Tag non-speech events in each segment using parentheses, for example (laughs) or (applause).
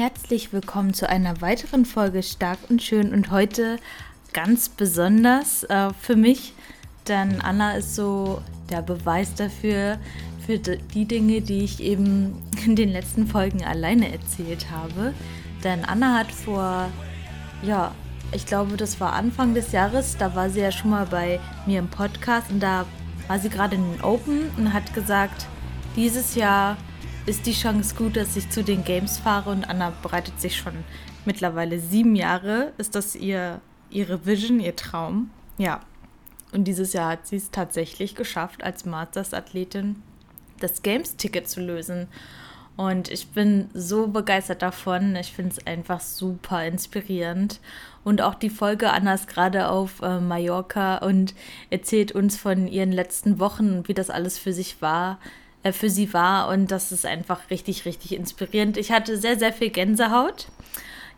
Herzlich willkommen zu einer weiteren Folge Stark und Schön und heute ganz besonders äh, für mich, denn Anna ist so der Beweis dafür, für die Dinge, die ich eben (laughs) in den letzten Folgen alleine erzählt habe. Denn Anna hat vor, ja, ich glaube, das war Anfang des Jahres, da war sie ja schon mal bei mir im Podcast und da war sie gerade in den Open und hat gesagt, dieses Jahr ist die Chance gut, dass ich zu den Games fahre und Anna bereitet sich schon mittlerweile sieben Jahre. Ist das ihr, ihre Vision, ihr Traum? Ja. Und dieses Jahr hat sie es tatsächlich geschafft, als Masters-Athletin das Games-Ticket zu lösen. Und ich bin so begeistert davon. Ich finde es einfach super inspirierend. Und auch die Folge Anna ist gerade auf äh, Mallorca und erzählt uns von ihren letzten Wochen, wie das alles für sich war äh, für sie war. Und das ist einfach richtig, richtig inspirierend. Ich hatte sehr, sehr viel Gänsehaut.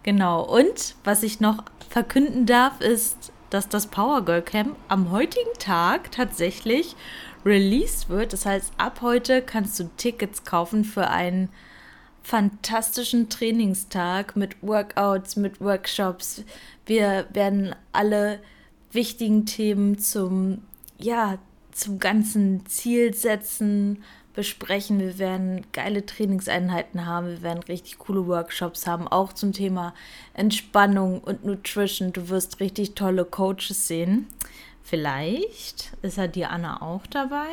Genau. Und was ich noch verkünden darf, ist, dass das Power Girl Camp am heutigen Tag tatsächlich released wird. Das heißt, ab heute kannst du Tickets kaufen für einen fantastischen Trainingstag mit Workouts, mit Workshops. Wir werden alle wichtigen Themen zum, ja, zum ganzen Ziel setzen, besprechen. Wir werden geile Trainingseinheiten haben. Wir werden richtig coole Workshops haben, auch zum Thema Entspannung und Nutrition. Du wirst richtig tolle Coaches sehen. Vielleicht ist ja die Anna auch dabei.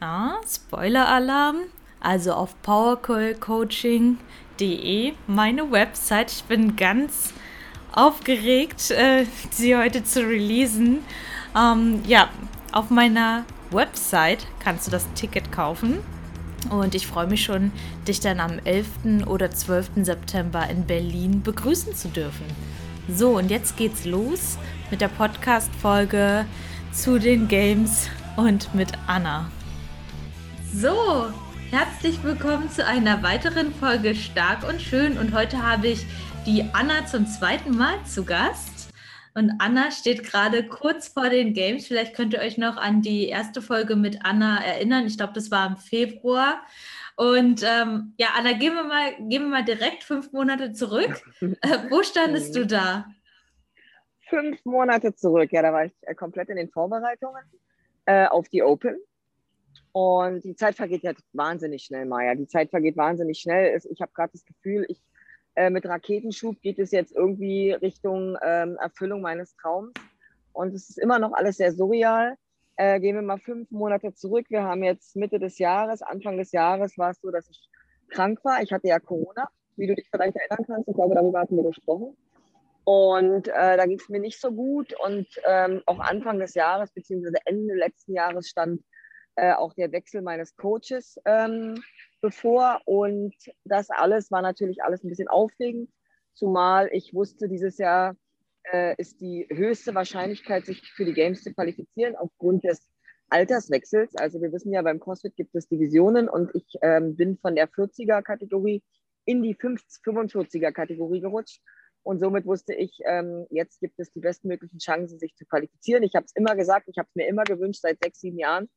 Ja, Spoiler-Alarm. Also auf powercoaching.de, meine Website. Ich bin ganz aufgeregt, äh, sie heute zu releasen. Ähm, ja, auf meiner Website kannst du das Ticket kaufen. Und ich freue mich schon, dich dann am 11. oder 12. September in Berlin begrüßen zu dürfen. So, und jetzt geht's los mit der Podcast-Folge zu den Games und mit Anna. So, herzlich willkommen zu einer weiteren Folge Stark und Schön. Und heute habe ich die Anna zum zweiten Mal zu Gast. Und Anna steht gerade kurz vor den Games. Vielleicht könnt ihr euch noch an die erste Folge mit Anna erinnern. Ich glaube, das war im Februar. Und ähm, ja, Anna, gehen wir, mal, gehen wir mal direkt fünf Monate zurück. (laughs) Äh, wo standest du da? Fünf Monate zurück. Ja, da war ich äh, komplett in den Vorbereitungen äh, auf die Open. Und die Zeit vergeht ja wahnsinnig schnell, Maja. Die Zeit vergeht wahnsinnig schnell. Ich habe gerade das Gefühl, ich äh, mit Raketenschub geht es jetzt irgendwie Richtung ähm, Erfüllung meines Traums. Und es ist immer noch alles sehr surreal. Äh, gehen wir mal fünf Monate zurück. Wir haben jetzt Mitte des Jahres, Anfang des Jahres war es so, dass ich krank war. Ich hatte ja Corona, wie du dich vielleicht erinnern kannst. Ich glaube, darüber hatten wir gesprochen. Und äh, da ging es mir nicht so gut. Und ähm, auch Anfang des Jahres, beziehungsweise Ende letzten Jahres, stand äh, auch der Wechsel meines Coaches ähm, bevor. Und das alles war natürlich alles ein bisschen aufregend, zumal ich wusste, dieses Jahr äh, ist die höchste Wahrscheinlichkeit, sich für die Games zu qualifizieren, aufgrund des Alterswechsels. Also wir wissen ja, beim CrossFit gibt es Divisionen und ich ähm, bin von der 40er-Kategorie in die 45er-Kategorie gerutscht. Und somit wusste ich, ähm, jetzt gibt es die bestmöglichen Chancen, sich zu qualifizieren. Ich habe es immer gesagt, ich habe es mir immer gewünscht, seit sechs, sieben Jahren.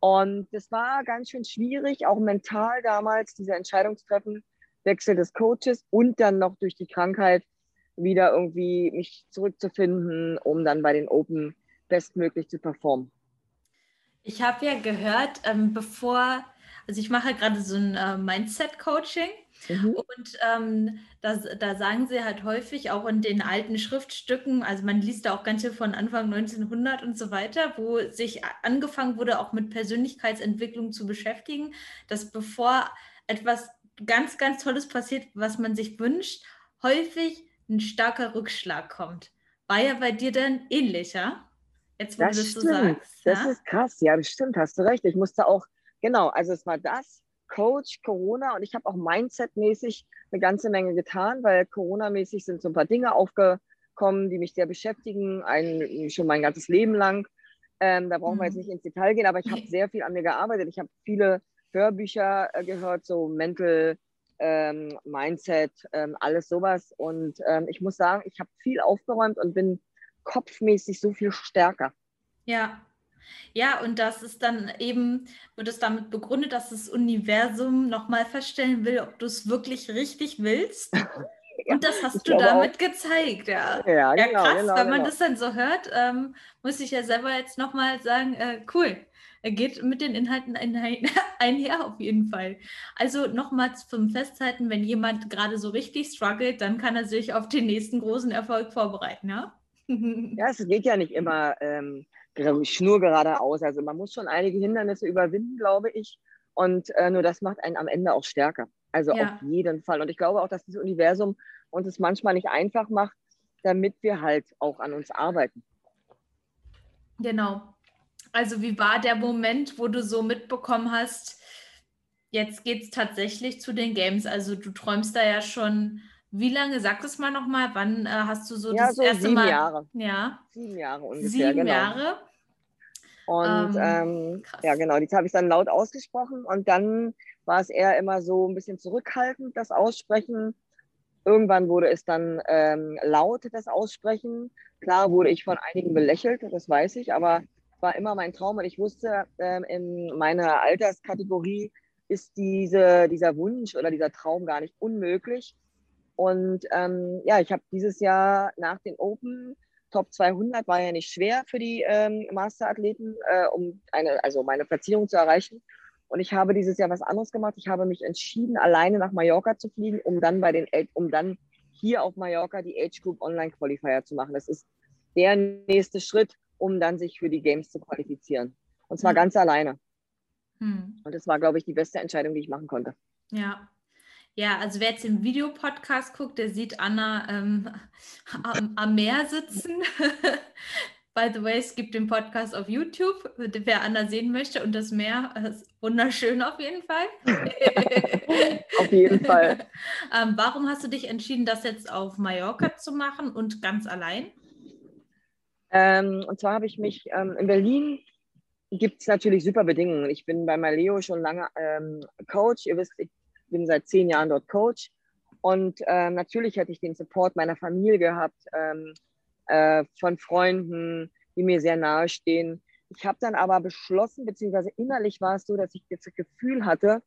Und das war ganz schön schwierig, auch mental damals, diese Entscheidung zu treffen, Wechsel des Coaches und dann noch durch die Krankheit wieder irgendwie mich zurückzufinden, um dann bei den Open bestmöglich zu performen. Ich habe ja gehört, ähm, bevor, also ich mache gerade so ein äh, Mindset-Coaching Mhm. Und ähm, da, da sagen sie halt häufig auch in den alten Schriftstücken, also man liest da auch ganz viel von Anfang 1900 und so weiter, wo sich angefangen wurde, auch mit Persönlichkeitsentwicklung zu beschäftigen, dass bevor etwas ganz, ganz Tolles passiert, was man sich wünscht, häufig ein starker Rückschlag kommt. War ja bei dir dann ähnlicher? Jetzt, wo das du das stimmt. so sagst. Das ja? ist krass, ja, das stimmt, hast du recht. Ich musste auch, genau, also es war das, Coach, Corona und ich habe auch Mindset-mäßig eine ganze Menge getan, weil Corona-mäßig sind so ein paar Dinge aufgekommen, die mich sehr beschäftigen, ein, schon mein ganzes Leben lang. Ähm, da brauchen wir jetzt mhm. nicht ins Detail gehen, aber ich habe (laughs) sehr viel an mir gearbeitet. Ich habe viele Hörbücher äh, gehört, so Mental ähm, Mindset, ähm, alles sowas. Und ähm, ich muss sagen, ich habe viel aufgeräumt und bin kopfmäßig so viel stärker. Ja, Ja, und das ist dann eben, wird es damit begründet, dass das Universum nochmal feststellen will, ob du es wirklich richtig willst. (laughs) Ja, und das hast du damit auch. gezeigt, ja. Ja, ja genau, krass, genau, wenn man genau. das dann so hört, ähm, muss ich ja selber jetzt nochmal sagen, äh, cool. Er geht mit den Inhalten (laughs) einher auf jeden Fall. Also nochmals zum Festhalten, wenn jemand gerade so richtig struggelt, dann kann er sich auf den nächsten großen Erfolg vorbereiten, ja? ja, es geht ja nicht immer ähm, schnurgeradeaus. Also man muss schon einige Hindernisse überwinden, glaube ich. Und äh, nur das macht einen am Ende auch stärker. Also ja. auf jeden Fall. Und ich glaube auch, dass das Universum uns es manchmal nicht einfach macht, damit wir halt auch an uns arbeiten. Genau. Also wie war der Moment, wo du so mitbekommen hast, jetzt geht es tatsächlich zu den Games? Also du träumst da ja schon, wie lange, sag es mal nochmal, wann äh, hast du so ja, das so erste sieben Mal? Jahre. Ja. Sieben Jahre ungefähr, Sieben genau. Jahre. Und Ähm, ähm, ja, genau, die habe ich dann laut ausgesprochen und dann war es eher immer so ein bisschen zurückhaltend, das Aussprechen. Irgendwann wurde es dann ähm, laut, das Aussprechen. Klar wurde ich von einigen belächelt, das weiß ich, aber war immer mein Traum und ich wusste, ähm, in meiner Alterskategorie ist diese, dieser Wunsch oder dieser Traum gar nicht unmöglich. Und ähm, ja, ich habe dieses Jahr nach den Open Top 200 war ja nicht schwer für die ähm, Masterathleten, äh, um eine, also meine Platzierung zu erreichen. Und ich habe dieses Jahr was anderes gemacht. Ich habe mich entschieden, alleine nach Mallorca zu fliegen, um dann bei den, um dann hier auf Mallorca die Age Group Online Qualifier zu machen. Das ist der nächste Schritt, um dann sich für die Games zu qualifizieren. Und zwar Ja. ganz alleine. Hm. Und das war, glaube ich, die beste Entscheidung, die ich machen konnte. Ja. Ja, also wer jetzt den Videopodcast guckt, der sieht Anna ähm, (laughs) am, am Meer sitzen. (laughs) By the way, es gibt den Podcast auf YouTube, wer Anna sehen möchte. Und das Meer ist wunderschön auf jeden Fall. (laughs) Auf jeden Fall. ähm, warum hast du dich entschieden, das jetzt auf Mallorca zu machen und ganz allein? Ähm, und zwar habe ich mich ähm, in Berlin gibt es natürlich super Bedingungen. Ich bin bei Maleo schon lange ähm, Coach. Ihr wisst, ich bin seit zehn Jahren dort Coach. Und ähm, natürlich hätte ich den Support meiner Familie gehabt, ähm, äh, von Freunden, die mir sehr nahe stehen. Ich habe dann aber beschlossen, beziehungsweise innerlich war es so, dass ich das Gefühl hatte,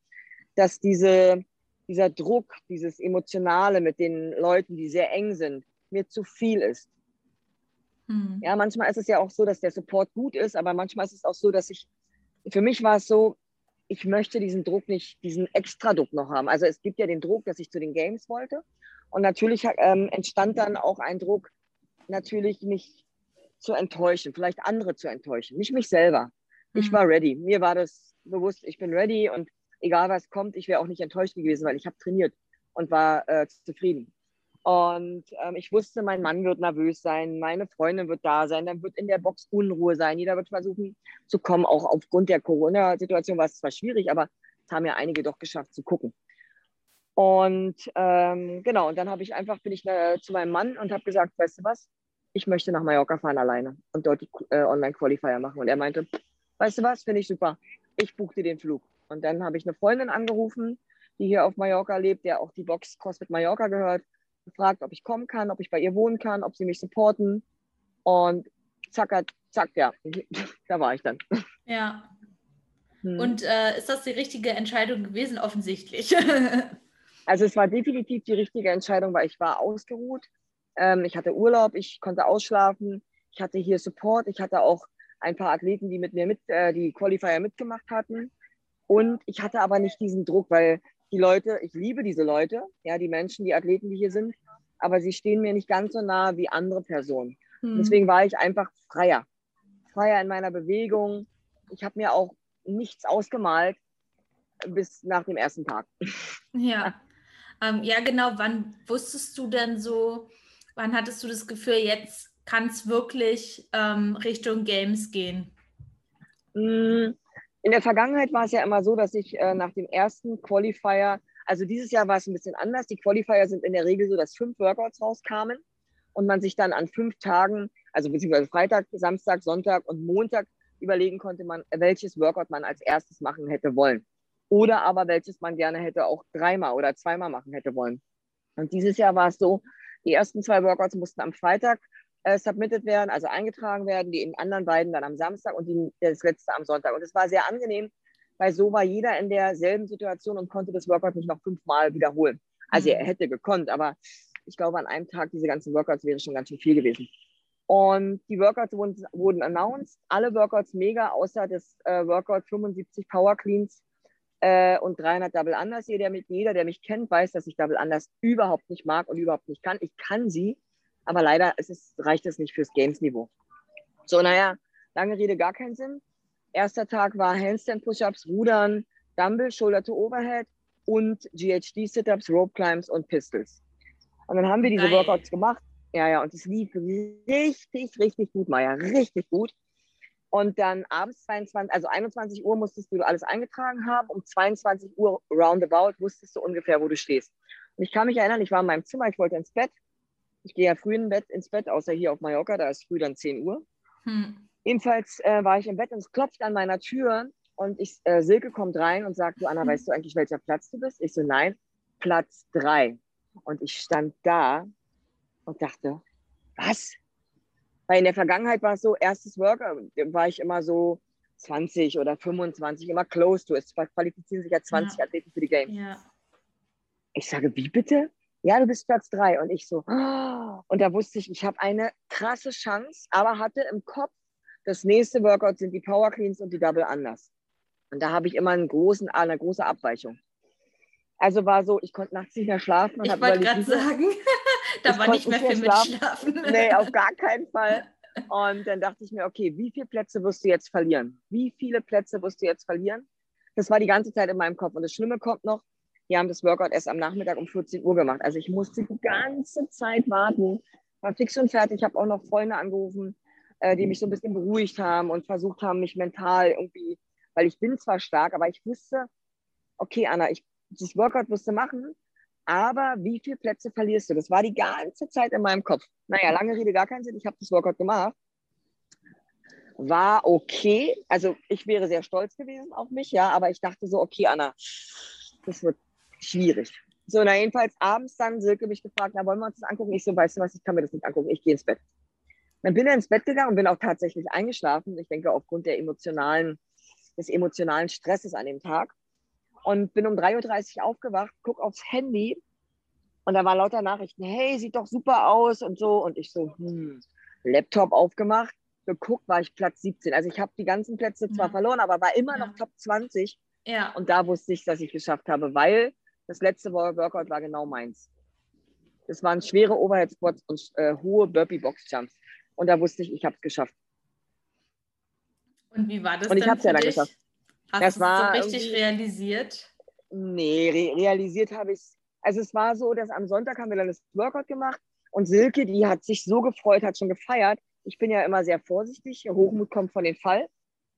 dass diese, dieser Druck, dieses Emotionale mit den Leuten, die sehr eng sind, mir zu viel ist. Hm. Ja, manchmal ist es ja auch so, dass der Support gut ist, aber manchmal ist es auch so, dass ich, für mich war es so, ich möchte diesen Druck nicht, diesen Extra-Druck noch haben. Also es gibt ja den Druck, dass ich zu den Games wollte. Und natürlich ähm, entstand dann auch ein Druck, natürlich mich zu enttäuschen, vielleicht andere zu enttäuschen, nicht mich selber. Ich Mhm. war ready. Mir war das bewusst, ich bin ready und egal was kommt, ich wäre auch nicht enttäuscht gewesen, weil ich habe trainiert und war äh, zufrieden. Und ähm, ich wusste, mein Mann wird nervös sein, meine Freundin wird da sein, dann wird in der Box Unruhe sein, jeder wird versuchen zu kommen. Auch aufgrund der Corona-Situation war es zwar schwierig, aber es haben ja einige doch geschafft zu gucken. Und ähm, genau, und dann habe ich einfach, bin ich äh, zu meinem Mann und habe gesagt, weißt du was, ich möchte nach Mallorca fahren alleine und dort die äh, Online-Qualifier machen. Und er meinte, weißt du was, finde ich super, ich buche dir den Flug. Und dann habe ich eine Freundin angerufen, die hier auf Mallorca lebt, der auch die Box CrossFit Mallorca gehört, gefragt, ob ich kommen kann, ob ich bei ihr wohnen kann, ob sie mich supporten. Und zack, zack, ja, (laughs) da war ich dann. Ja. Hm. Und äh, ist das die richtige Entscheidung gewesen? Offensichtlich. (laughs) Also es war definitiv die richtige Entscheidung, weil ich war ausgeruht. Ähm, ich hatte Urlaub, ich konnte ausschlafen. Ich hatte hier Support. Ich hatte auch ein paar Athleten, die mit mir mit, äh, die Qualifier mitgemacht hatten. Und ich hatte aber nicht diesen Druck, weil die Leute, ich liebe diese Leute, ja, die Menschen, die Athleten, die hier sind, aber sie stehen mir nicht ganz so nah wie andere Personen. Hm. Deswegen war ich einfach freier. Freier in meiner Bewegung. Ich habe mir auch nichts ausgemalt bis nach dem ersten Tag. Ja. Ähm, ja, genau. Wann wusstest du denn so, wann hattest du das Gefühl, jetzt kann es wirklich ähm, Richtung Games gehen? In der Vergangenheit war es ja immer so, dass ich äh, nach dem ersten Qualifier, also dieses Jahr war es ein bisschen anders. Die Qualifier sind in der Regel so, dass fünf Workouts rauskamen und man sich dann an fünf Tagen, also beziehungsweise Freitag, Samstag, Sonntag und Montag überlegen konnte, man, welches Workout man als erstes machen hätte wollen. Oder aber welches man gerne hätte auch dreimal oder zweimal machen hätte wollen. Und dieses Jahr war es so, die ersten zwei Workouts mussten am Freitag äh, submitted werden, also eingetragen werden, die in anderen beiden dann am Samstag und die, das letzte am Sonntag. Und es war sehr angenehm, weil so war jeder in derselben Situation und konnte das Workout nicht noch fünfmal wiederholen. Also mhm. er hätte gekonnt, aber ich glaube, an einem Tag diese ganzen Workouts wäre schon ganz schön viel gewesen. Und die Workouts wurden, wurden announced, alle Workouts mega, außer das äh, Workout 75 Power Cleans äh, und 300 Double Unders. Jeder, der, jeder, der mich kennt, weiß, dass ich Double Unders überhaupt nicht mag und überhaupt nicht kann. Ich kann sie, aber leider es reicht es nicht fürs Games-Niveau. So, naja, lange Rede, gar keinen Sinn. Erster Tag war Handstand Push-Ups, Rudern, Dumbbell, Shoulder to Overhead und GHD Sit-Ups, Rope Climbs und Pistols. Und dann haben wir diese Geil. Workouts gemacht. Ja, ja, und es lief richtig, richtig gut, Maya, richtig gut. Und dann abends 22, also 21 Uhr musstest du alles eingetragen haben. Um 22 Uhr roundabout wusstest du ungefähr, wo du stehst. Und ich kann mich erinnern, ich war in meinem Zimmer, ich wollte ins Bett. Ich gehe ja früh in Bett, ins Bett, außer hier auf Mallorca, da ist früh dann 10 Uhr. Hm. Jedenfalls äh, war ich im Bett und es klopft an meiner Tür und ich, äh, Silke kommt rein und sagt, du Anna, hm. weißt du eigentlich, welcher Platz du bist? Ich so, nein, Platz 3. Und ich stand da und dachte, was? Weil in der Vergangenheit war es so, erstes Worker war ich immer so 20 oder 25, immer close to. Es qualifizieren sich ja 20 ja. Athleten für die Games. Ja. Ich sage, wie bitte? Ja, du bist Platz 3. Und ich so, oh. und da wusste ich, ich habe eine krasse Chance, aber hatte im Kopf, das nächste Workout sind die Power Cleans und die Double Unders. Und da habe ich immer einen großen, eine große Abweichung. Also war so, ich konnte nachts nicht mehr schlafen. ich wollte gerade sagen, (laughs) da war nicht mehr viel mit Schlafen. Nee, auf gar keinen Fall. (laughs) Und dann dachte ich mir, okay, wie viele Plätze wirst du jetzt verlieren? Wie viele Plätze wirst du jetzt verlieren? Das war die ganze Zeit in meinem Kopf. Und das Schlimme kommt noch, wir haben das Workout erst am Nachmittag um 14 Uhr gemacht. Also ich musste die ganze Zeit warten. War fix und fertig. Ich habe auch noch Freunde angerufen, äh, die mich so ein bisschen beruhigt haben und versucht haben, mich mental irgendwie, weil ich bin zwar stark, aber ich wusste, okay, Anna, ich, das Workout du machen, aber wie viele Plätze verlierst du? Das war die ganze Zeit in meinem Kopf. Naja, lange Rede, gar keinen Sinn. Ich habe das Workout gemacht. War okay. Also ich wäre sehr stolz gewesen auf mich, ja, aber ich dachte so, okay, Anna, das wird schwierig. So, na jedenfalls abends dann Silke mich gefragt, na wollen wir uns das angucken? Ich so, weißt du was, ich kann mir das nicht angucken, ich gehe ins Bett. Dann bin ich ins Bett gegangen und bin auch tatsächlich eingeschlafen. Ich denke aufgrund der emotionalen, des emotionalen Stresses an dem Tag und bin um 3.30 Uhr aufgewacht, gucke aufs Handy und da waren lauter Nachrichten, hey, sieht doch super aus und so. Und ich so, hm, Laptop aufgemacht, geguckt, war ich Platz 17. Also ich habe die ganzen Plätze zwar ja. verloren, aber war immer ja. noch Top 20. Ja. Und da wusste ich, dass ich geschafft habe, weil das letzte Workout war genau meins. Das waren schwere Overhead Squats und äh, hohe Burpee Box Jumps. Und da wusste ich, ich habe es geschafft. Und wie war das? Und ich habe es ja dann geschafft. Hast das du es so richtig realisiert? Nee, re realisiert habe ich es. Also es war so, dass am Sonntag haben wir dann das Workout gemacht und Silke, die hat sich so gefreut, hat schon gefeiert. Ich bin ja immer sehr vorsichtig. Hochmut kommt von den Fall.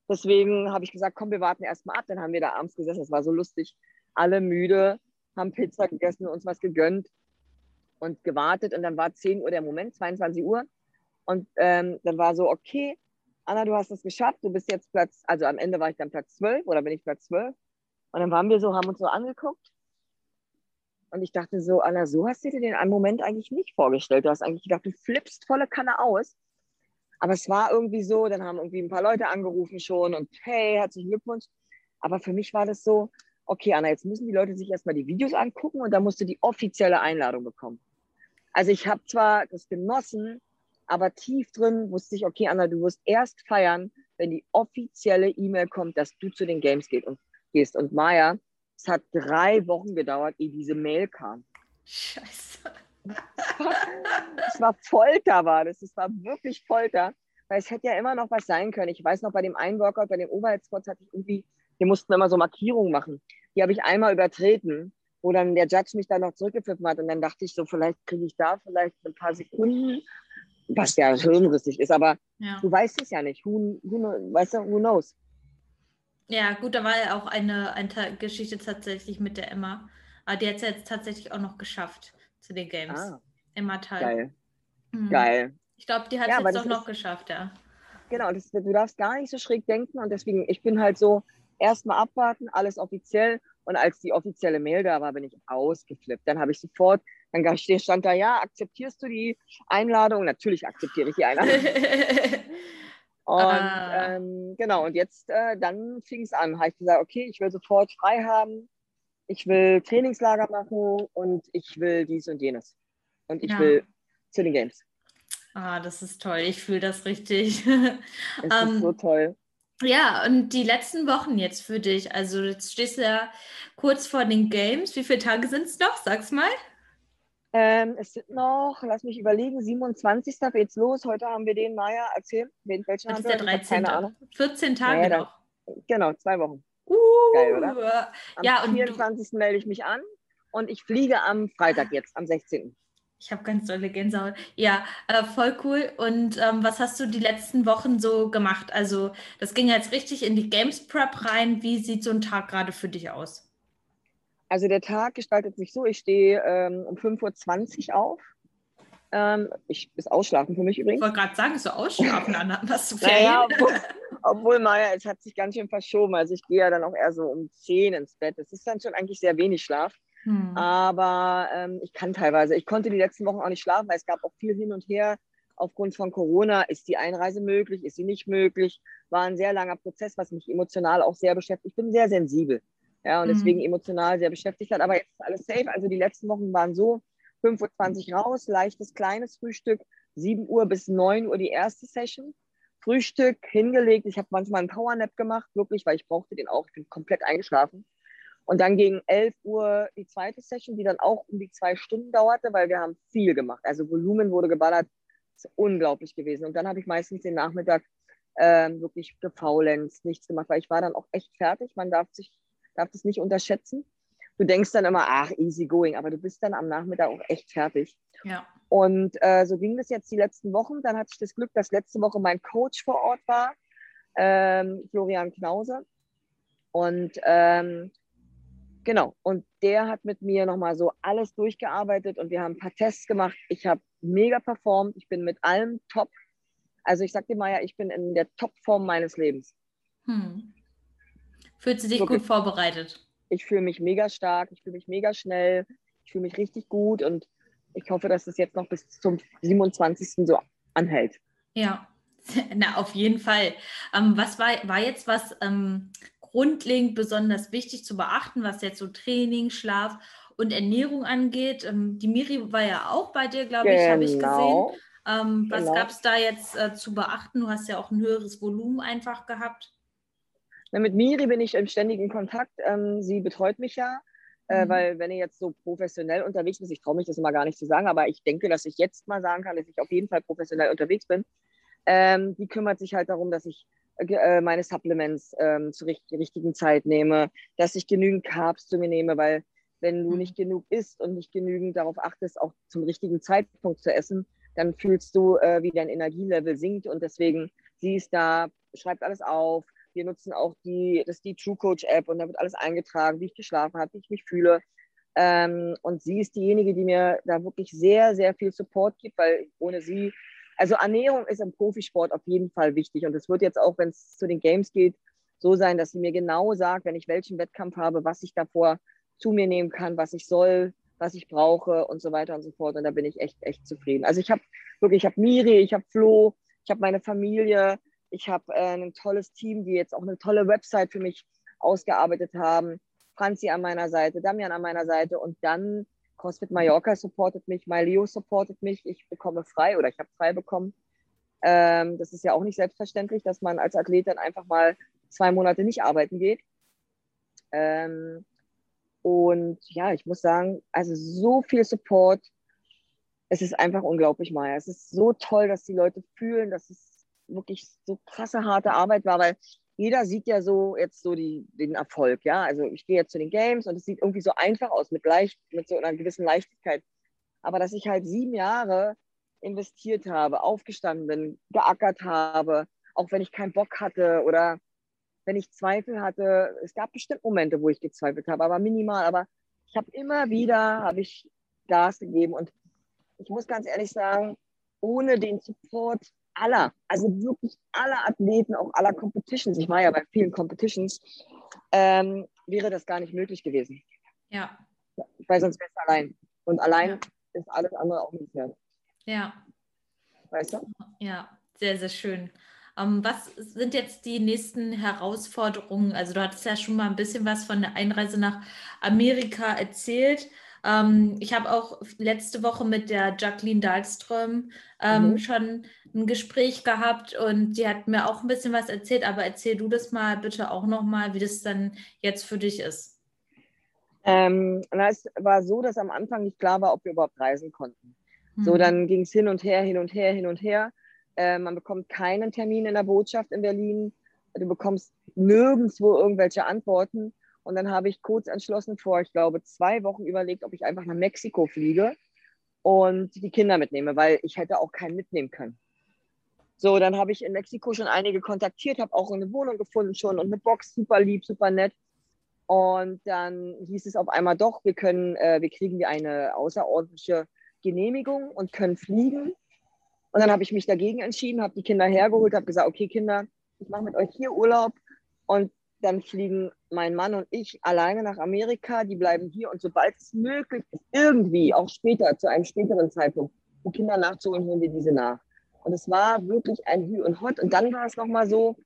Deswegen habe ich gesagt, komm, wir warten erstmal ab. Dann haben wir da abends gesessen. Es war so lustig. Alle müde, haben Pizza gegessen, uns was gegönnt und gewartet. Und dann war 10 Uhr der Moment, 22 Uhr. Und ähm, dann war so, okay, Anna, du hast es geschafft, du bist jetzt Platz, also am Ende war ich dann Platz 12 oder bin ich Platz 12. Und dann waren wir so, haben uns so angeguckt. Und ich dachte so, Anna, so hast du dir den einen Moment eigentlich nicht vorgestellt. Du hast eigentlich gedacht, du flippst volle Kanne aus. Aber es war irgendwie so, dann haben irgendwie ein paar Leute angerufen schon und hey, herzlichen Glückwunsch. Aber für mich war das so, okay, Anna, jetzt müssen die Leute sich erstmal die Videos angucken und dann musst du die offizielle Einladung bekommen. Also ich habe zwar das genossen, aber tief drin wusste ich, okay, Anna, du wirst erst feiern, wenn die offizielle E-Mail kommt, dass du zu den Games geht und, gehst. Und Maya, es hat drei Wochen gedauert, ehe diese Mail kam. Scheiße. Es war Folter, war das. Es war wirklich Folter, weil es hätte ja immer noch was sein können. Ich weiß noch, bei dem einen Workout, bei dem Overhead-Squats hatte ich irgendwie, wir mussten immer so Markierungen machen. Die habe ich einmal übertreten, wo dann der Judge mich da noch zurückgepfiffen hat. Und dann dachte ich so, vielleicht kriege ich da vielleicht ein paar Sekunden was ja hirnrissig ist, aber ja. du weißt es ja nicht. Who, who, weißt du, who knows? Ja, gut, da war ja auch eine, eine Geschichte tatsächlich mit der Emma. Aber die hat es ja jetzt tatsächlich auch noch geschafft zu den Games. Ah, Emma Teil. Geil. Mhm. Geil. Ich glaube, die hat es ja, jetzt doch noch geschafft, ja. Genau, das, du darfst gar nicht so schräg denken und deswegen, ich bin halt so, erstmal abwarten, alles offiziell und als die offizielle Mail da war, bin ich ausgeflippt. Dann habe ich sofort Dann stand da, ja, akzeptierst du die Einladung? Natürlich akzeptiere ich die Einladung. (laughs) und ah. ähm, genau, und jetzt, äh, dann fing es an. Habe ich gesagt, okay, ich will sofort frei haben. Ich will Trainingslager machen und ich will dies und jenes. Und ich ja. will zu den Games. Ah, das ist toll. Ich fühle das richtig. Es ist so ähm, toll. Ja, und die letzten Wochen jetzt für dich. Also jetzt stehst du ja kurz vor den Games. Wie viele Tage sind es noch? Sag's mal. Ähm, es sind noch, lass mich überlegen, 27. geht's los. Heute haben wir den, Maya, erzähl, wen, welchen Das ist der 13. Keine Ahnung. 14 Tage naja, noch. genau, zwei Wochen. Uh, Geil, oder? Am ja, 24. melde ich mich an und ich fliege am Freitag jetzt, am 16. Ich habe ganz tolle Gänsehaut. Ja, äh, voll cool. Und ähm, was hast du die letzten Wochen so gemacht? Also, das ging jetzt richtig in die Games Prep rein. Wie sieht so ein Tag gerade für dich aus? Also, der Tag gestaltet sich so: Ich stehe ähm, um 5.20 Uhr auf. Ähm, ich ist Ausschlafen für mich übrigens. Ich wollte gerade sagen, so Ausschlafen an, was (laughs) du naja, obwohl, obwohl, Maya, es hat sich ganz schön verschoben. Also, ich gehe ja dann auch eher so um 10 ins Bett. Das ist dann schon eigentlich sehr wenig Schlaf. Hm. Aber ähm, ich kann teilweise. Ich konnte die letzten Wochen auch nicht schlafen, weil es gab auch viel hin und her. Aufgrund von Corona ist die Einreise möglich, ist sie nicht möglich. War ein sehr langer Prozess, was mich emotional auch sehr beschäftigt. Ich bin sehr sensibel. Ja, und hm. deswegen emotional sehr beschäftigt hat. Aber jetzt ist alles safe. Also die letzten Wochen waren so: 5.20 Uhr raus, leichtes kleines Frühstück, 7 Uhr bis 9 Uhr die erste Session. Frühstück hingelegt. Ich habe manchmal einen Powernap gemacht, wirklich, weil ich brauchte den auch. Ich bin komplett eingeschlafen. Und dann gegen 11 Uhr die zweite Session, die dann auch um die zwei Stunden dauerte, weil wir haben viel gemacht. Also Volumen wurde geballert, das ist unglaublich gewesen. Und dann habe ich meistens den Nachmittag ähm, wirklich gefaulenzt, nichts gemacht, weil ich war dann auch echt fertig. Man darf sich, darf das nicht unterschätzen. Du denkst dann immer, ach, easy going, aber du bist dann am Nachmittag auch echt fertig. Ja. Und äh, so ging das jetzt die letzten Wochen. Dann hatte ich das Glück, dass letzte Woche mein Coach vor Ort war, ähm, Florian Knause. Und ähm, Genau. Und der hat mit mir nochmal so alles durchgearbeitet und wir haben ein paar Tests gemacht. Ich habe mega performt. Ich bin mit allem top. Also ich sag dir mal ja, ich bin in der Topform meines Lebens. Hm. Fühlst du dich Wirklich. gut vorbereitet? Ich fühle mich mega stark, ich fühle mich mega schnell, ich fühle mich richtig gut und ich hoffe, dass es jetzt noch bis zum 27. so anhält. Ja, (laughs) na, auf jeden Fall. Ähm, was war, war jetzt was, ähm, grundlegend besonders wichtig zu beachten, was jetzt so Training, Schlaf und Ernährung angeht. Ähm, die Miri war ja auch bei dir, glaube ich, genau. habe ich gesehen. Ähm, was genau. gab es da jetzt äh, zu beachten? Du hast ja auch ein höheres Volumen einfach gehabt. Na, mit Miri bin ich im ständigen Kontakt. Ähm, sie betreut mich ja, äh, mhm. weil wenn ihr jetzt so professionell unterwegs bist, ich traue mich das immer gar nicht zu sagen, aber ich denke, dass ich jetzt mal sagen kann, dass ich auf jeden Fall professionell unterwegs bin. Ähm, die kümmert sich halt darum, dass ich äh, meine Supplements ähm, zur richtigen Zeit nehme, dass ich genügend Carbs zu mir nehme, weil wenn du mhm. nicht genug isst und nicht genügend darauf achtest, auch zum richtigen Zeitpunkt zu essen, dann fühlst du, äh, wie dein Energielevel sinkt und deswegen sie ist da, schreibt alles auf. Wir nutzen auch die, das die True Coach App und da wird alles eingetragen, wie ich geschlafen habe, wie ich mich fühle. Ähm, und sie ist diejenige, die mir da wirklich sehr, sehr viel Support gibt, weil ohne sie also Ernährung ist im Profisport auf jeden Fall wichtig. Und es wird jetzt auch, wenn es zu den Games geht, so sein, dass sie mir genau sagt, wenn ich welchen Wettkampf habe, was ich davor zu mir nehmen kann, was ich soll, was ich brauche und so weiter und so fort. Und da bin ich echt, echt zufrieden. Also ich habe wirklich, ich habe Miri, ich habe Flo, ich habe meine Familie, ich habe äh, ein tolles Team, die jetzt auch eine tolle Website für mich ausgearbeitet haben. Franzi an meiner Seite, Damian an meiner Seite und dann CrossFit Mallorca supportet mich, MyLeo supportet mich, ich bekomme frei oder ich habe frei bekommen. Ähm, das ist ja auch nicht selbstverständlich, dass man als Athlet dann einfach mal zwei Monate nicht arbeiten geht. Ähm, und ja, ich muss sagen, also so viel Support, es ist einfach unglaublich, Maya. Es ist so toll, dass die Leute fühlen, dass es wirklich so krasse, harte Arbeit war, weil jeder sieht ja so jetzt so die, den Erfolg, ja. Also ich gehe jetzt zu den Games und es sieht irgendwie so einfach aus, mit leicht, mit so einer gewissen Leichtigkeit. Aber dass ich halt sieben Jahre investiert habe, aufgestanden bin, geackert habe, auch wenn ich keinen Bock hatte oder wenn ich Zweifel hatte. Es gab bestimmt Momente, wo ich gezweifelt habe, aber minimal. Aber ich habe immer wieder, habe ich Gas gegeben und ich muss ganz ehrlich sagen, ohne den Support aller, also wirklich aller Athleten, auch aller Competitions, ich war ja bei vielen Competitions, ähm, wäre das gar nicht möglich gewesen. Ja. Weil sonst wäre es allein. Und allein ja. ist alles andere auch nicht mehr. Ja. Weißt du? Ja, sehr, sehr schön. Ähm, was sind jetzt die nächsten Herausforderungen? Also du hattest ja schon mal ein bisschen was von der Einreise nach Amerika erzählt. Ähm, ich habe auch letzte Woche mit der Jacqueline Dahlström ähm, mhm. schon ein Gespräch gehabt und die hat mir auch ein bisschen was erzählt, aber erzähl du das mal bitte auch nochmal, wie das dann jetzt für dich ist. Ähm, na, es war so, dass am Anfang nicht klar war, ob wir überhaupt reisen konnten. Mhm. So, dann ging es hin und her, hin und her, hin und her. Äh, man bekommt keinen Termin in der Botschaft in Berlin. Du bekommst nirgendwo irgendwelche Antworten. Und dann habe ich kurz entschlossen vor, ich glaube, zwei Wochen überlegt, ob ich einfach nach Mexiko fliege und die Kinder mitnehme, weil ich hätte auch keinen mitnehmen können. So, dann habe ich in Mexiko schon einige kontaktiert, habe auch eine Wohnung gefunden schon und eine Box, super lieb, super nett. Und dann hieß es auf einmal doch, wir können, äh, wir kriegen wir eine außerordentliche Genehmigung und können fliegen. Und dann habe ich mich dagegen entschieden, habe die Kinder hergeholt, habe gesagt, okay Kinder, ich mache mit euch hier Urlaub und dann fliegen mein Mann und ich alleine nach Amerika. Die bleiben hier und sobald es möglich ist, irgendwie, auch später, zu einem späteren Zeitpunkt, die Kinder nachzuholen, holen wir diese nach. Und es war wirklich ein Hü und Hot. Und dann war es nochmal so,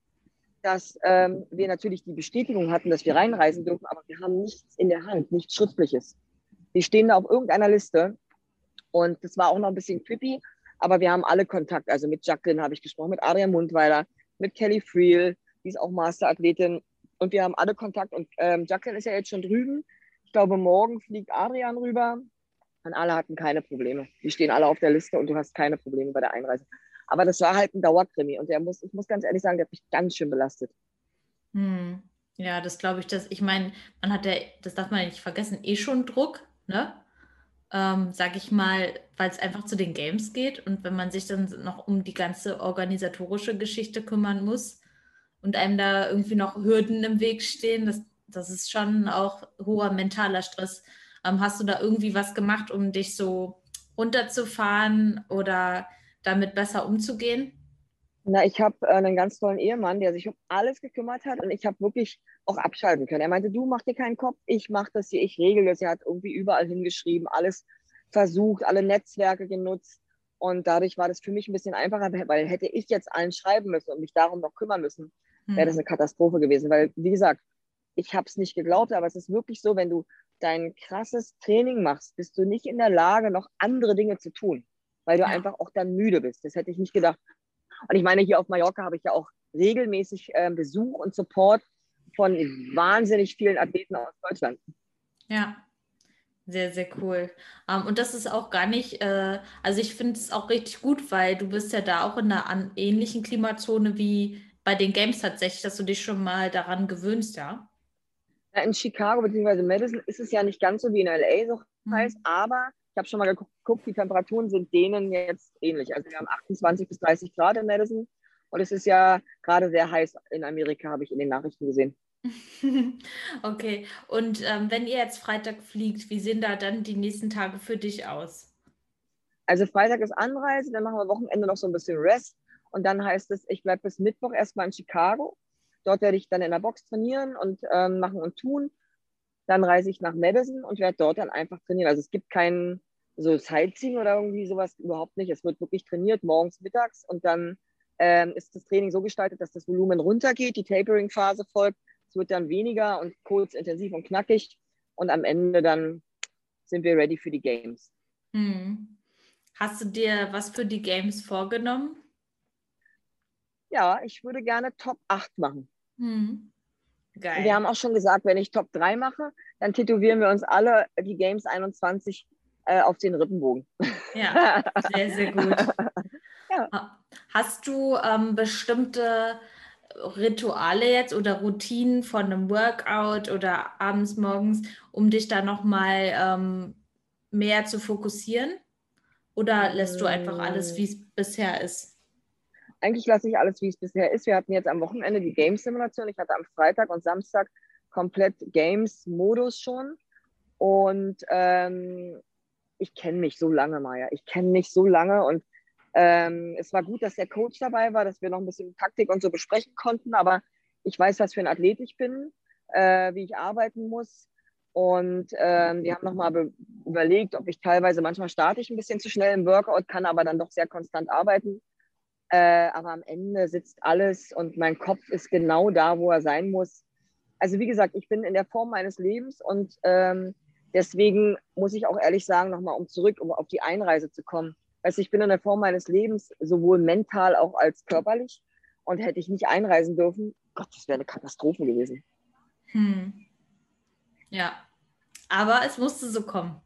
dass ähm, wir natürlich die Bestätigung hatten, dass wir reinreisen dürfen, aber wir haben nichts in der Hand, nichts Schriftliches. Wir stehen da auf irgendeiner Liste und das war auch noch ein bisschen creepy, aber wir haben alle Kontakt. Also mit Jacqueline habe ich gesprochen, mit Adrian Mundweiler, mit Kelly Friel, die ist auch Masterathletin und wir haben alle Kontakt. Und ähm, Jacqueline ist ja jetzt schon drüben. Ich glaube, morgen fliegt Adrian rüber. Und alle hatten keine Probleme. Die stehen alle auf der Liste und du hast keine Probleme bei der Einreise. Aber das war halt ein Dauerkrimi. Und der muss, ich muss ganz ehrlich sagen, der hat mich ganz schön belastet. Hm. Ja, das glaube ich, dass, ich meine, man hat ja, das darf man nicht vergessen, eh schon Druck, ne? Ähm, sag ich mal, weil es einfach zu den Games geht und wenn man sich dann noch um die ganze organisatorische Geschichte kümmern muss, und einem da irgendwie noch Hürden im Weg stehen, das, das ist schon auch hoher mentaler Stress. Ähm, hast du da irgendwie was gemacht, um dich so runterzufahren oder damit besser umzugehen? Na, ich habe äh, einen ganz tollen Ehemann, der sich um alles gekümmert hat und ich habe wirklich auch abschalten können. Er meinte, du mach dir keinen Kopf, ich mache das hier, ich regel das. Er hat irgendwie überall hingeschrieben, alles versucht, alle Netzwerke genutzt und dadurch war das für mich ein bisschen einfacher, weil hätte ich jetzt allen schreiben müssen und mich darum noch kümmern müssen, wäre das hm. eine Katastrophe gewesen. Weil, wie gesagt, ich habe es nicht geglaubt, aber es ist wirklich so, wenn du dein krasses Training machst, bist du nicht in der Lage, noch andere Dinge zu tun, weil du ja. einfach auch dann müde bist. Das hätte ich nicht gedacht. Und ich meine, hier auf Mallorca habe ich ja auch regelmäßig äh, Besuch und Support von wahnsinnig vielen Athleten aus Deutschland. Ja, sehr, sehr cool. Um, ähm, und das ist auch gar nicht, äh, also ich finde es auch richtig gut, weil du bist ja da auch in einer ähnlichen Klimazone wie bei den Games tatsächlich, dass du dich schon mal daran gewöhnst, ja? ja in Chicago bzw. Madison ist es ja nicht ganz so wie in LA so mhm. heiß, aber ich habe schon mal geguckt, die Temperaturen sind denen jetzt ähnlich. Also wir haben 28 bis 30 Grad in Madison und es ist ja gerade sehr heiß in Amerika, habe ich in den Nachrichten gesehen. (laughs) okay, und ähm, wenn ihr jetzt Freitag fliegt, wie sehen da dann die nächsten Tage für dich aus? Also Freitag ist Anreise, dann machen wir Wochenende noch so ein bisschen Rest und dann heißt es, ich bleibe bis Mittwoch erstmal in Chicago. Dort werde ich dann in der Box trainieren und ähm, machen und tun. Dann reise ich nach Madison und werde dort dann einfach trainieren. Also es gibt kein so Sightseeing oder irgendwie sowas überhaupt nicht. Es wird wirklich trainiert, morgens, mittags und dann ähm, ist das Training so gestaltet, dass das Volumen runtergeht, die Tapering-Phase folgt. Es wird dann weniger und kurz, intensiv und knackig und am Ende dann sind wir ready für die Games. Hm. Hast du dir was für die Games vorgenommen? Ja, ich würde gerne Top 8 machen. Hm. Geil. Wir haben auch schon gesagt, wenn ich Top 3 mache, dann tätowieren wir uns alle die Games 21 äh, auf den Rippenbogen. Ja, (laughs) sehr, sehr gut. ja. Hast du ähm, bestimmte Rituale jetzt oder Routinen von einem Workout oder abends, morgens, um dich da nochmal ähm, mehr zu fokussieren? Oder lässt du einfach alles, wie es bisher ist? Eigentlich lasse ich alles, wie es bisher ist. Wir hatten jetzt am Wochenende die Games-Simulation. Ich hatte am Freitag und Samstag komplett Games-Modus schon. Und ähm, ich kenne mich so lange, Maja. Ich kenne mich so lange und ähm, es war gut, dass der Coach dabei war, dass wir noch ein bisschen Taktik und so besprechen konnten. Aber ich weiß, was für ein Athlet ich bin, äh, wie ich arbeiten muss. Und ähm, wir haben nochmal überlegt, ob ich teilweise, manchmal starte ich ein bisschen zu schnell im Workout, kann aber dann doch sehr konstant arbeiten. Äh, aber am Ende sitzt alles und mein Kopf ist genau da, wo er sein muss. Also wie gesagt, ich bin in der Form meines Lebens und ähm, deswegen muss ich auch ehrlich sagen, nochmal um zurück, um auf die Einreise zu kommen. Also ich bin in der Form meines Lebens, sowohl mental auch als körperlich. Und hätte ich nicht einreisen dürfen, Gott, das wäre eine Katastrophe gewesen. Hm. Ja, aber es musste so kommen.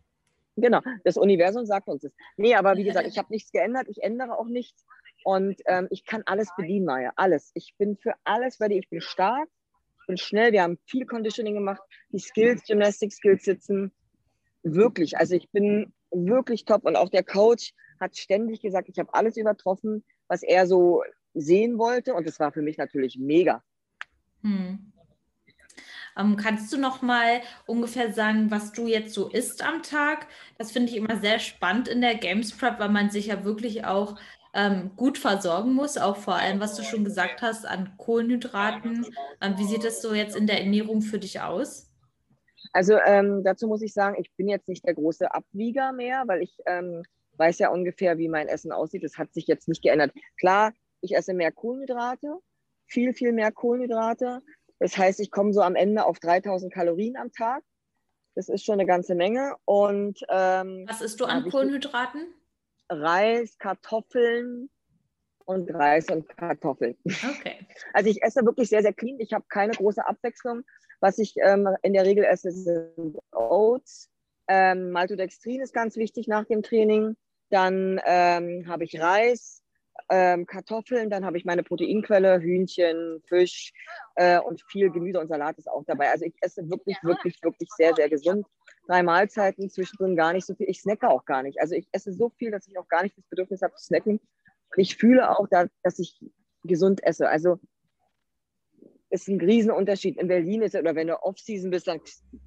Genau, das Universum sagt uns das. Nee, aber wie (laughs) gesagt, ich habe nichts geändert, ich ändere auch nichts. Und ähm, ich kann alles bedienen, Maya, alles. Ich bin für alles ready, ich bin stark, ich bin schnell. Wir haben viel Conditioning gemacht, die Skills, Gymnastic Skills sitzen. Wirklich, also ich bin wirklich top. Und auch der Coach hat ständig gesagt, ich habe alles übertroffen, was er so sehen wollte. Und das war für mich natürlich mega. Hm. Ähm, kannst du noch mal ungefähr sagen, was du jetzt so isst am Tag? Das finde ich immer sehr spannend in der Games Prep, weil man sich ja wirklich auch ähm, gut versorgen muss, auch vor allem, was du schon gesagt hast, an Kohlenhydraten. Ähm, wie sieht das so jetzt in der Ernährung für dich aus? Also ähm, dazu muss ich sagen, ich bin jetzt nicht der große Abwieger mehr, weil ich ähm, weiß ja ungefähr, wie mein Essen aussieht. Das hat sich jetzt nicht geändert. Klar, ich esse mehr Kohlenhydrate, viel, viel mehr Kohlenhydrate. Das heißt, ich komme so am Ende auf 3000 Kalorien am Tag. Das ist schon eine ganze Menge. Und ähm, was isst du an Kohlenhydraten? Reis, Kartoffeln und Reis und Kartoffeln. Okay. (laughs) Also ich esse wirklich sehr, sehr clean. Ich habe keine große Abwechslung. Was ich ähm, in der Regel esse, sind Oats. Ähm, Maltodextrin ist ganz wichtig nach dem Training. Dann ähm, habe ich Reis, ähm, Kartoffeln, dann habe ich meine Proteinquelle, Hühnchen, Fisch äh, und viel Gemüse und Salat ist auch dabei. Also ich esse wirklich, wirklich, wirklich sehr, sehr gesund. Drei Mahlzeiten, zwischendrin gar nicht so viel. Ich snacke auch gar nicht. Also ich esse so viel, dass ich auch gar nicht das Bedürfnis habe zu snacken. Ich fühle auch, da, dass ich gesund esse. Also ist ein Riesenunterschied. In Berlin ist oder wenn du Off-Season bist, dann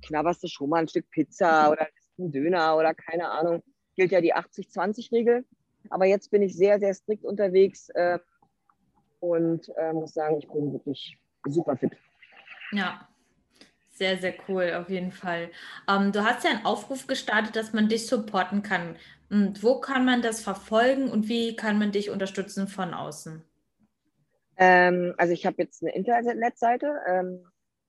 knabberst du schon mal ein Stück Pizza oder ein Döner oder keine Ahnung. Gilt ja die 80-20-Regel. Aber jetzt bin ich sehr, sehr strikt unterwegs äh, und äh, muss sagen, ich bin wirklich super fit. Ja, sehr, sehr cool, auf jeden Fall. Ähm, du hast ja einen Aufruf gestartet, dass man dich supporten kann. Und wo kann man das verfolgen und wie kann man dich unterstützen von außen? Ähm, also ich habe jetzt eine Internetseite, ähm,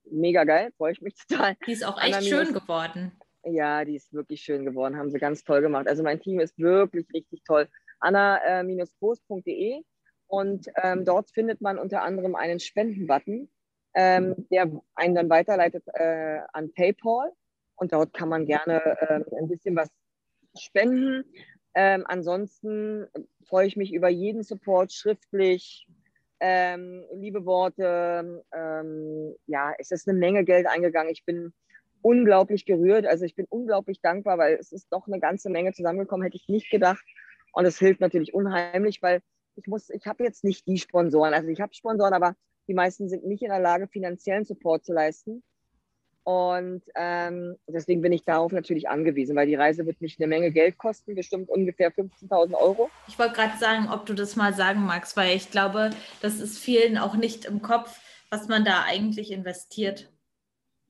mega geil, freue ich mich (laughs) total. Die ist auch echt Anna schön geworden. Ja, die ist wirklich schön geworden, haben sie ganz toll gemacht. Also mein Team ist wirklich richtig toll anna-post.de und ähm, dort findet man unter anderem einen Spenden-Button, ähm, der einen dann weiterleitet äh, an PayPal und dort kann man gerne äh, ein bisschen was spenden. Ähm, ansonsten freue ich mich über jeden Support schriftlich, ähm, liebe Worte. Ähm, ja, es ist eine Menge Geld eingegangen. Ich bin unglaublich gerührt. Also ich bin unglaublich dankbar, weil es ist doch eine ganze Menge zusammengekommen, hätte ich nicht gedacht. Und es hilft natürlich unheimlich, weil ich muss, ich habe jetzt nicht die Sponsoren. Also ich habe Sponsoren, aber die meisten sind nicht in der Lage, finanziellen Support zu leisten. Und ähm, deswegen bin ich darauf natürlich angewiesen, weil die Reise wird mich eine Menge Geld kosten, bestimmt ungefähr 15.000 Euro. Ich wollte gerade sagen, ob du das mal sagen magst, weil ich glaube, das ist vielen auch nicht im Kopf, was man da eigentlich investiert.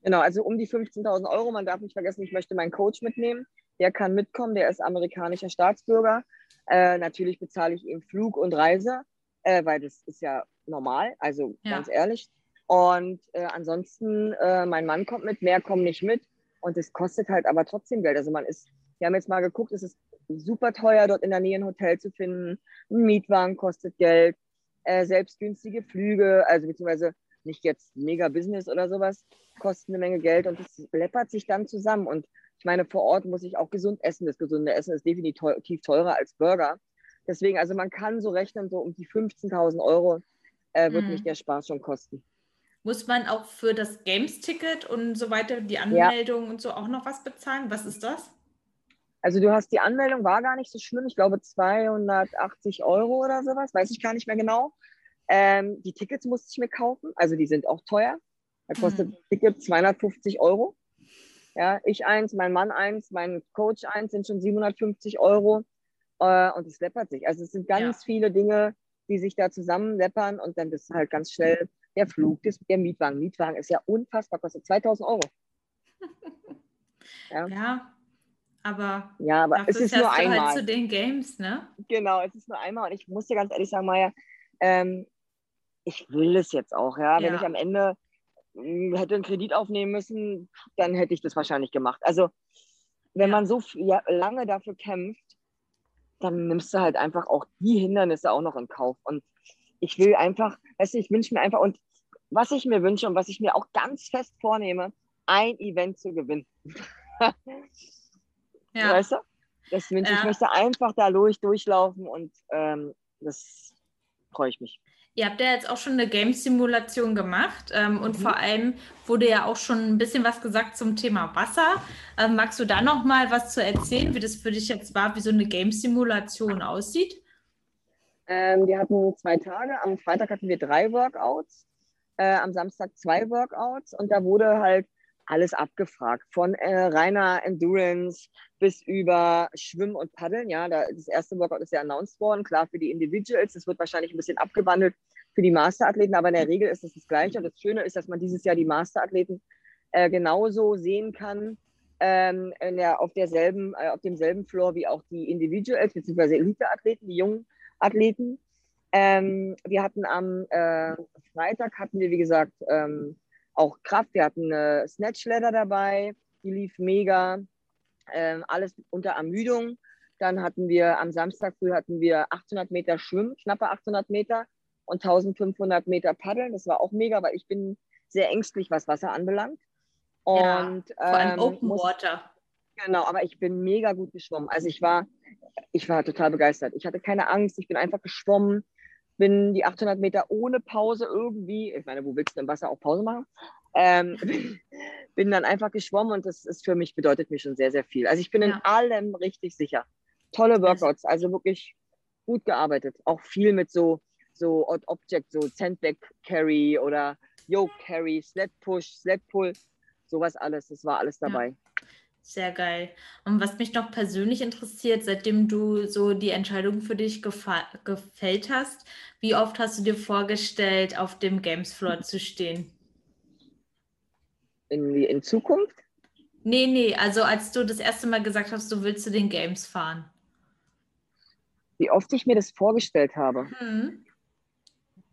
Genau, also um die 15.000 Euro. Man darf nicht vergessen, ich möchte meinen Coach mitnehmen. Der kann mitkommen, der ist amerikanischer Staatsbürger. Äh, natürlich bezahle ich ihm Flug und Reise, äh, weil das ist ja normal, also ja. ganz ehrlich. Und äh, ansonsten, äh, mein Mann kommt mit, mehr kommen nicht mit. Und es kostet halt aber trotzdem Geld. Also man ist, wir haben jetzt mal geguckt, es ist super teuer, dort in der Nähe ein Hotel zu finden. Ein Mietwagen kostet Geld, äh, selbst günstige Flüge, also beziehungsweise nicht jetzt mega Business oder sowas, kosten eine Menge Geld und es läppert sich dann zusammen. Und ich meine, vor Ort muss ich auch gesund essen. Das gesunde Essen ist definitiv teurer als Burger. Deswegen, also man kann so rechnen, so um die 15.000 Euro äh, wird mhm. mich der Spaß schon kosten. Muss man auch für das Games-Ticket und so weiter, die Anmeldung ja. und so auch noch was bezahlen? Was ist das? Also du hast die Anmeldung, war gar nicht so schlimm. Ich glaube 280 Euro oder sowas, weiß ich gar nicht mehr genau. Ähm, die Tickets musste ich mir kaufen, also die sind auch teuer. Da kostet mhm. Ticket 250 Euro. Ja, ich eins, mein Mann eins, mein Coach eins sind schon 750 Euro äh, und es läppert sich. Also es sind ganz ja. viele Dinge, die sich da zusammenleppern und dann ist halt ganz schnell der Flug, das, der Mietwagen. Mietwagen ist ja unfassbar, kostet 2000 Euro. Ja. ja. Aber, ja, aber es ist nur einmal. Halt zu den Games, ne? Genau, es ist nur einmal. Und ich muss dir ganz ehrlich sagen, Maja, ähm, ich will es jetzt auch, ja. ja. Wenn ich am Ende hm, hätte einen Kredit aufnehmen müssen, dann hätte ich das wahrscheinlich gemacht. Also, wenn ja. man so ja, lange dafür kämpft, dann nimmst du halt einfach auch die Hindernisse auch noch in Kauf. Und ich will einfach, weißt du, ich wünsche mir einfach, und was ich mir wünsche und was ich mir auch ganz fest vornehme, ein Event zu gewinnen. (laughs) ja. Weißt du? Das wünsche ja. ich. möchte einfach da durch, durchlaufen und ähm, das freue ich mich. Ihr habt ja jetzt auch schon eine Game-Simulation gemacht ähm, und mhm. vor allem wurde ja auch schon ein bisschen was gesagt zum Thema Wasser. Ähm, magst du da noch mal was zu erzählen, wie das für dich jetzt war, wie so eine Game-Simulation aussieht? Ähm, wir hatten zwei Tage. Am Freitag hatten wir drei Workouts, äh, am Samstag zwei Workouts und da wurde halt alles abgefragt, von äh, reiner Endurance bis über Schwimmen und Paddeln. Ja, da, das erste Workout ist ja announced worden, klar für die Individuals. Das wird wahrscheinlich ein bisschen abgewandelt für die Masterathleten, aber in der Regel ist es das Gleiche. Und das Schöne ist, dass man dieses Jahr die Masterathleten äh, genauso sehen kann, ähm, der, auf, derselben, äh, auf demselben Floor wie auch die Individuals bzw. Elite-Athleten, die jungen Athleten. Ähm, wir hatten am äh, Freitag, hatten wir, wie gesagt, ähm, auch Kraft. Wir hatten eine Snatch Ladder dabei, die lief mega. Ähm, alles unter Ermüdung. Dann hatten wir am Samstag früh hatten wir 800 Meter Schwimmen, knappe 800 Meter und 1500 Meter Paddeln. Das war auch mega, weil ich bin sehr ängstlich, was Wasser anbelangt. Und, ja, vor allem ähm, Open muss, Water. Genau, aber ich bin mega gut geschwommen. Also ich war, ich war total begeistert. Ich hatte keine Angst, ich bin einfach geschwommen bin die 800 Meter ohne Pause irgendwie, ich meine, wo willst du im Wasser auch Pause machen? Ähm, (laughs) bin dann einfach geschwommen und das ist für mich, bedeutet mir schon sehr, sehr viel. Also ich bin ja. in allem richtig sicher. Tolle Workouts, also wirklich gut gearbeitet. Auch viel mit so, so Object, so Sandbag Carry oder Yoke Carry, Sled Push, Sled Pull, sowas alles, das war alles dabei. Ja. Sehr geil. Und was mich noch persönlich interessiert, seitdem du so die Entscheidung für dich gefällt hast, wie oft hast du dir vorgestellt, auf dem Games Floor (laughs) zu stehen? In, in Zukunft? Nee, nee, also als du das erste Mal gesagt hast, du willst zu den Games fahren. Wie oft ich mir das vorgestellt habe? Hm.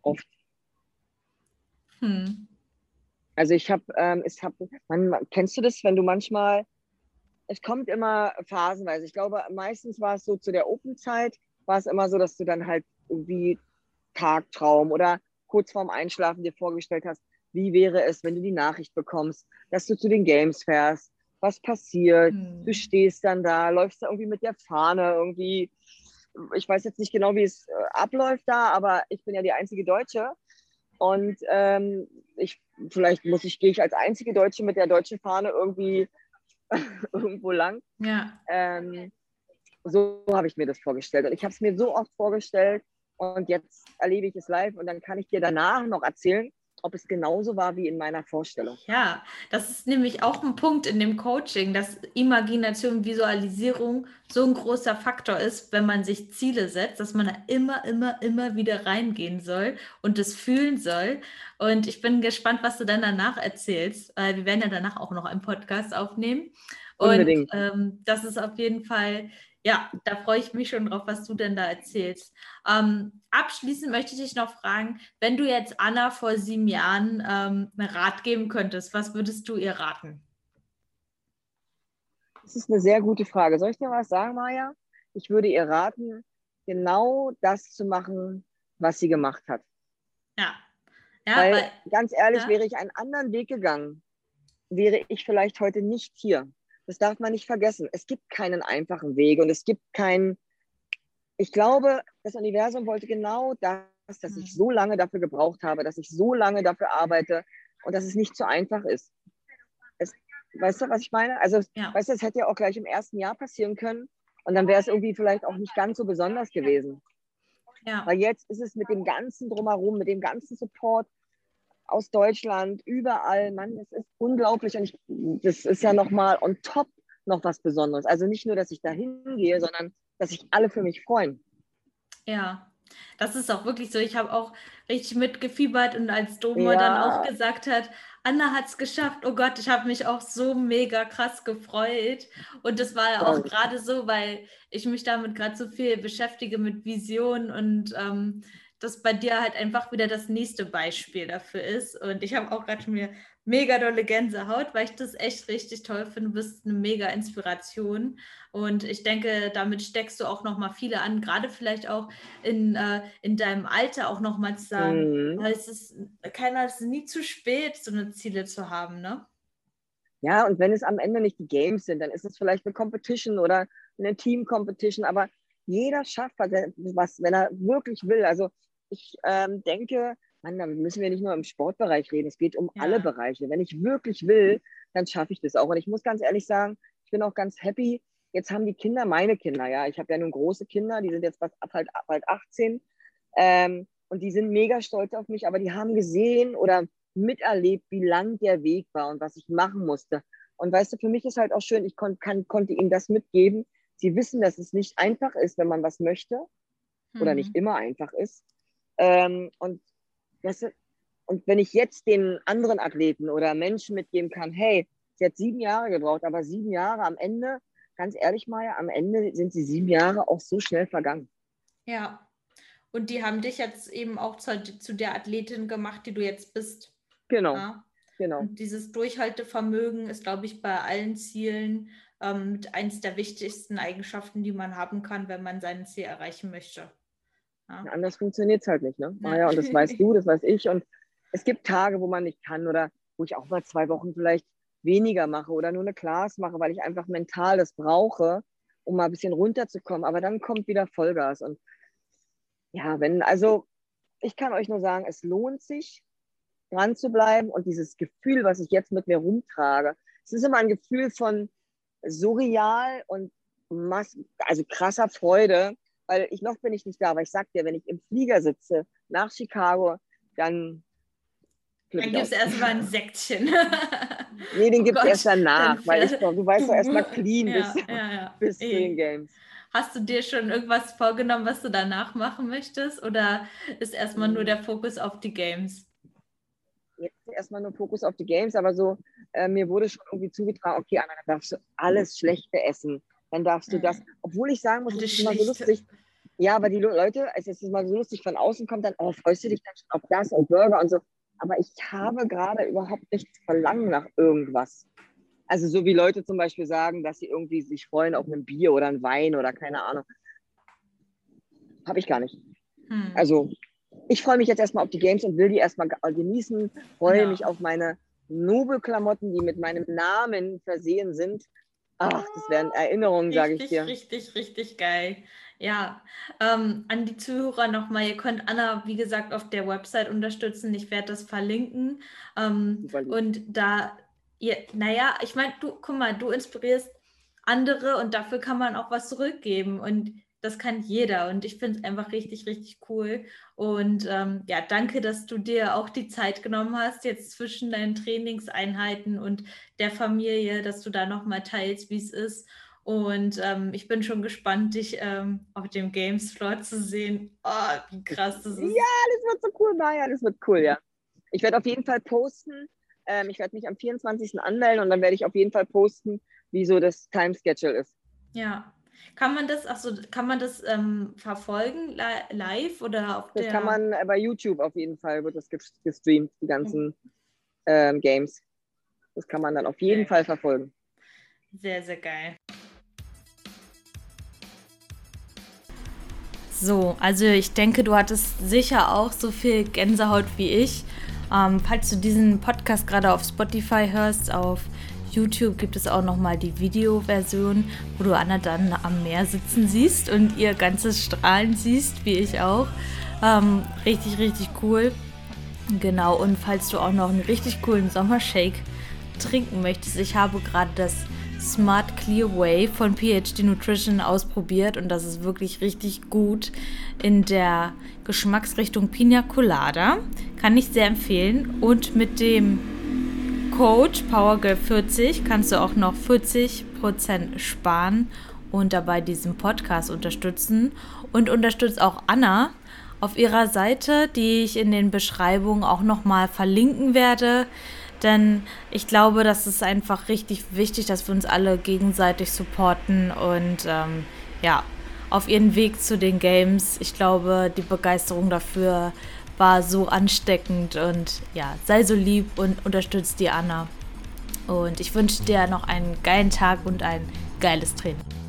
Oft. Hm. Also ich habe, ähm, ich habe, kennst du das, wenn du manchmal es kommt immer phasenweise. Ich glaube, meistens war es so zu der Open-Zeit, war es immer so, dass du dann halt irgendwie Tagtraum oder kurz vorm Einschlafen dir vorgestellt hast, wie wäre es, wenn du die Nachricht bekommst, dass du zu den Games fährst, was passiert, hm. du stehst dann da, läufst da irgendwie mit der Fahne irgendwie. Ich weiß jetzt nicht genau, wie es äh, abläuft da, aber ich bin ja die einzige Deutsche. Und ähm, ich, vielleicht muss ich, gehe ich als einzige Deutsche mit der deutschen Fahne irgendwie (laughs) irgendwo lang. Ja. Ähm, so habe ich mir das vorgestellt. Und ich habe es mir so oft vorgestellt und jetzt erlebe ich es live und dann kann ich dir danach noch erzählen, ob es genauso war wie in meiner Vorstellung. Ja, das ist nämlich auch ein Punkt in dem Coaching, dass Imagination, Visualisierung so ein großer Faktor ist, wenn man sich Ziele setzt, dass man da immer, immer, immer wieder reingehen soll und das fühlen soll. Und ich bin gespannt, was du dann danach erzählst. Wir werden ja danach auch noch einen Podcast aufnehmen. Unbedingt. Und ähm, das ist auf jeden Fall ja, da freue ich mich schon drauf, was du denn da erzählst. Ähm, abschließend möchte ich dich noch fragen, wenn du jetzt Anna vor sieben Jahren ähm, einen Rat geben könntest, was würdest du ihr raten? Das ist eine sehr gute Frage. Soll ich dir was sagen, Maja? Ich würde ihr raten, genau das zu machen, was sie gemacht hat. Ja. ja weil, weil ganz ehrlich, ja. wäre ich einen anderen Weg gegangen, wäre ich vielleicht heute nicht hier. Das darf man nicht vergessen. Es gibt keinen einfachen Weg und es gibt keinen. Ich glaube, das Universum wollte genau das, dass ich mhm. so lange dafür gebraucht habe, dass ich so lange dafür arbeite und dass es nicht so einfach ist. Es, weißt du, was ich meine? Also, ja. weißt du, es hätte ja auch gleich im ersten Jahr passieren können und dann wäre es irgendwie vielleicht auch nicht ganz so besonders gewesen. Ja. Weil jetzt ist es mit dem ganzen Drumherum, mit dem ganzen Support, aus Deutschland, überall. Mann, das ist unglaublich. Und ich, das ist ja nochmal on top noch was Besonderes. Also nicht nur, dass ich da hingehe, sondern dass sich alle für mich freuen. Ja, Das ist auch wirklich so. Ich habe auch richtig mitgefiebert und als Doma ja. dann auch gesagt hat, Anna hat es geschafft. Oh Gott, ich habe mich auch so mega krass gefreut. Und das war auch gerade so, weil ich mich damit gerade so viel beschäftige mit Vision und ähm, das bei dir halt einfach wieder das nächste Beispiel dafür ist. Und ich habe auch gerade mir mega dolle Gänsehaut, weil ich das echt richtig toll finde. Du bist eine mega Inspiration. Und ich denke, damit steckst du auch nochmal viele an, gerade vielleicht auch in, äh, in deinem Alter auch nochmal zu sagen, mhm. es ist, keiner, es ist nie zu spät, so eine Ziele zu haben, ne? Ja, und wenn es am Ende nicht die Games sind, dann ist es vielleicht eine Competition oder eine Team-Competition, aber jeder schafft was, wenn er wirklich will. Also ich ähm, denke, Mann, da müssen wir nicht nur im Sportbereich reden, es geht um ja. alle Bereiche. Wenn ich wirklich will, dann schaffe ich das auch. Und ich muss ganz ehrlich sagen, ich bin auch ganz happy. Jetzt haben die Kinder, meine Kinder, ja, ich habe ja nun große Kinder, die sind jetzt fast bald, bald 18 ähm, und die sind mega stolz auf mich, aber die haben gesehen oder miterlebt, wie lang der Weg war und was ich machen musste. Und weißt du, für mich ist halt auch schön, ich kon kann, konnte ihnen das mitgeben. Sie wissen, dass es nicht einfach ist, wenn man was möchte mhm. oder nicht immer einfach ist. Ähm, und weißt du, und wenn ich jetzt den anderen Athleten oder Menschen mitgeben kann, hey, sie hat sieben Jahre gebraucht, aber sieben Jahre am Ende, ganz ehrlich, Maya, am Ende sind sie sieben Jahre auch so schnell vergangen. Ja. Und die haben dich jetzt eben auch zu, zu der Athletin gemacht, die du jetzt bist. Genau. Ja? genau. Und dieses Durchhaltevermögen ist, glaube ich, bei allen Zielen ähm, eins der wichtigsten Eigenschaften, die man haben kann, wenn man sein Ziel erreichen möchte. Ja. Anders funktioniert es halt nicht, ne? Maja, und das (laughs) weißt du, das weiß ich. Und es gibt Tage, wo man nicht kann oder wo ich auch mal zwei Wochen vielleicht weniger mache oder nur eine Class mache, weil ich einfach mental das brauche, um mal ein bisschen runterzukommen. Aber dann kommt wieder Vollgas. Und ja, wenn, also ich kann euch nur sagen, es lohnt sich, dran zu bleiben und dieses Gefühl, was ich jetzt mit mir rumtrage, es ist immer ein Gefühl von surreal und mass also krasser Freude, weil ich noch bin ich nicht da, aber ich sag dir, wenn ich im Flieger sitze nach Chicago, dann. Dann gibt es erstmal ein Säckchen. (laughs) nee, den oh gibt es erst danach, weil ich, du weißt doch erstmal clean ja, bis, ja, ja. (laughs) bis zu den Games. Hast du dir schon irgendwas vorgenommen, was du danach machen möchtest? Oder ist erstmal nur der Fokus auf die Games? Jetzt erstmal nur Fokus auf die Games, aber so, äh, mir wurde schon irgendwie zugetragen, okay, Anna, dann darfst du alles Schlechte essen dann darfst du das, mhm. obwohl ich sagen muss, das ist immer so lustig. Ja, aber die Leute, es ist immer so lustig, von außen kommt dann, oh, freust du dich dann schon auf das und Burger und so. Aber ich habe gerade überhaupt nichts Verlangen nach irgendwas. Also so wie Leute zum Beispiel sagen, dass sie irgendwie sich freuen auf ein Bier oder ein Wein oder keine Ahnung. Habe ich gar nicht. Hm. Also ich freue mich jetzt erstmal auf die Games und will die erstmal genießen, freue ja. mich auf meine Nobelklamotten, die mit meinem Namen versehen sind Ach, das wären Erinnerungen, sage ich dir. Richtig, richtig geil. Ja, ähm, an die Zuhörer nochmal, ihr könnt Anna, wie gesagt, auf der Website unterstützen. Ich werde das verlinken. Ähm, und da, ihr, naja, ich meine, du, guck mal, du inspirierst andere und dafür kann man auch was zurückgeben. Und das kann jeder und ich finde es einfach richtig, richtig cool. Und ähm, ja, danke, dass du dir auch die Zeit genommen hast, jetzt zwischen deinen Trainingseinheiten und der Familie, dass du da nochmal teilst, wie es ist. Und ähm, ich bin schon gespannt, dich ähm, auf dem Games Floor zu sehen. Oh, wie krass das ist. Ja, das wird so cool, Maya, das wird cool, ja. Ich werde auf jeden Fall posten. Ähm, ich werde mich am 24. anmelden und dann werde ich auf jeden Fall posten, wie so das Time Schedule ist. Ja, kann man das, also kann man das ähm, verfolgen live oder auf das der? Das kann man äh, bei YouTube auf jeden Fall wird das gestreamt, die ganzen ähm, Games. Das kann man dann auf jeden okay. Fall verfolgen. Sehr, sehr geil. So, also ich denke, du hattest sicher auch so viel Gänsehaut wie ich. Ähm, falls du diesen Podcast gerade auf Spotify hörst, auf YouTube gibt es auch nochmal die Videoversion, wo du Anna dann am Meer sitzen siehst und ihr ganzes Strahlen siehst, wie ich auch. Ähm, richtig, richtig cool. Genau, und falls du auch noch einen richtig coolen Sommershake trinken möchtest, ich habe gerade das Smart Clear Way von PhD Nutrition ausprobiert und das ist wirklich richtig gut in der Geschmacksrichtung Pina Colada. Kann ich sehr empfehlen. Und mit dem Code PowerGirl40 kannst du auch noch 40% sparen und dabei diesen Podcast unterstützen und unterstützt auch Anna auf ihrer Seite, die ich in den Beschreibungen auch nochmal verlinken werde. Denn ich glaube, das ist einfach richtig wichtig, dass wir uns alle gegenseitig supporten und ähm, ja, auf ihren Weg zu den Games. Ich glaube, die Begeisterung dafür war so ansteckend und ja, sei so lieb und unterstützt die Anna. Und ich wünsche dir noch einen geilen Tag und ein geiles Training.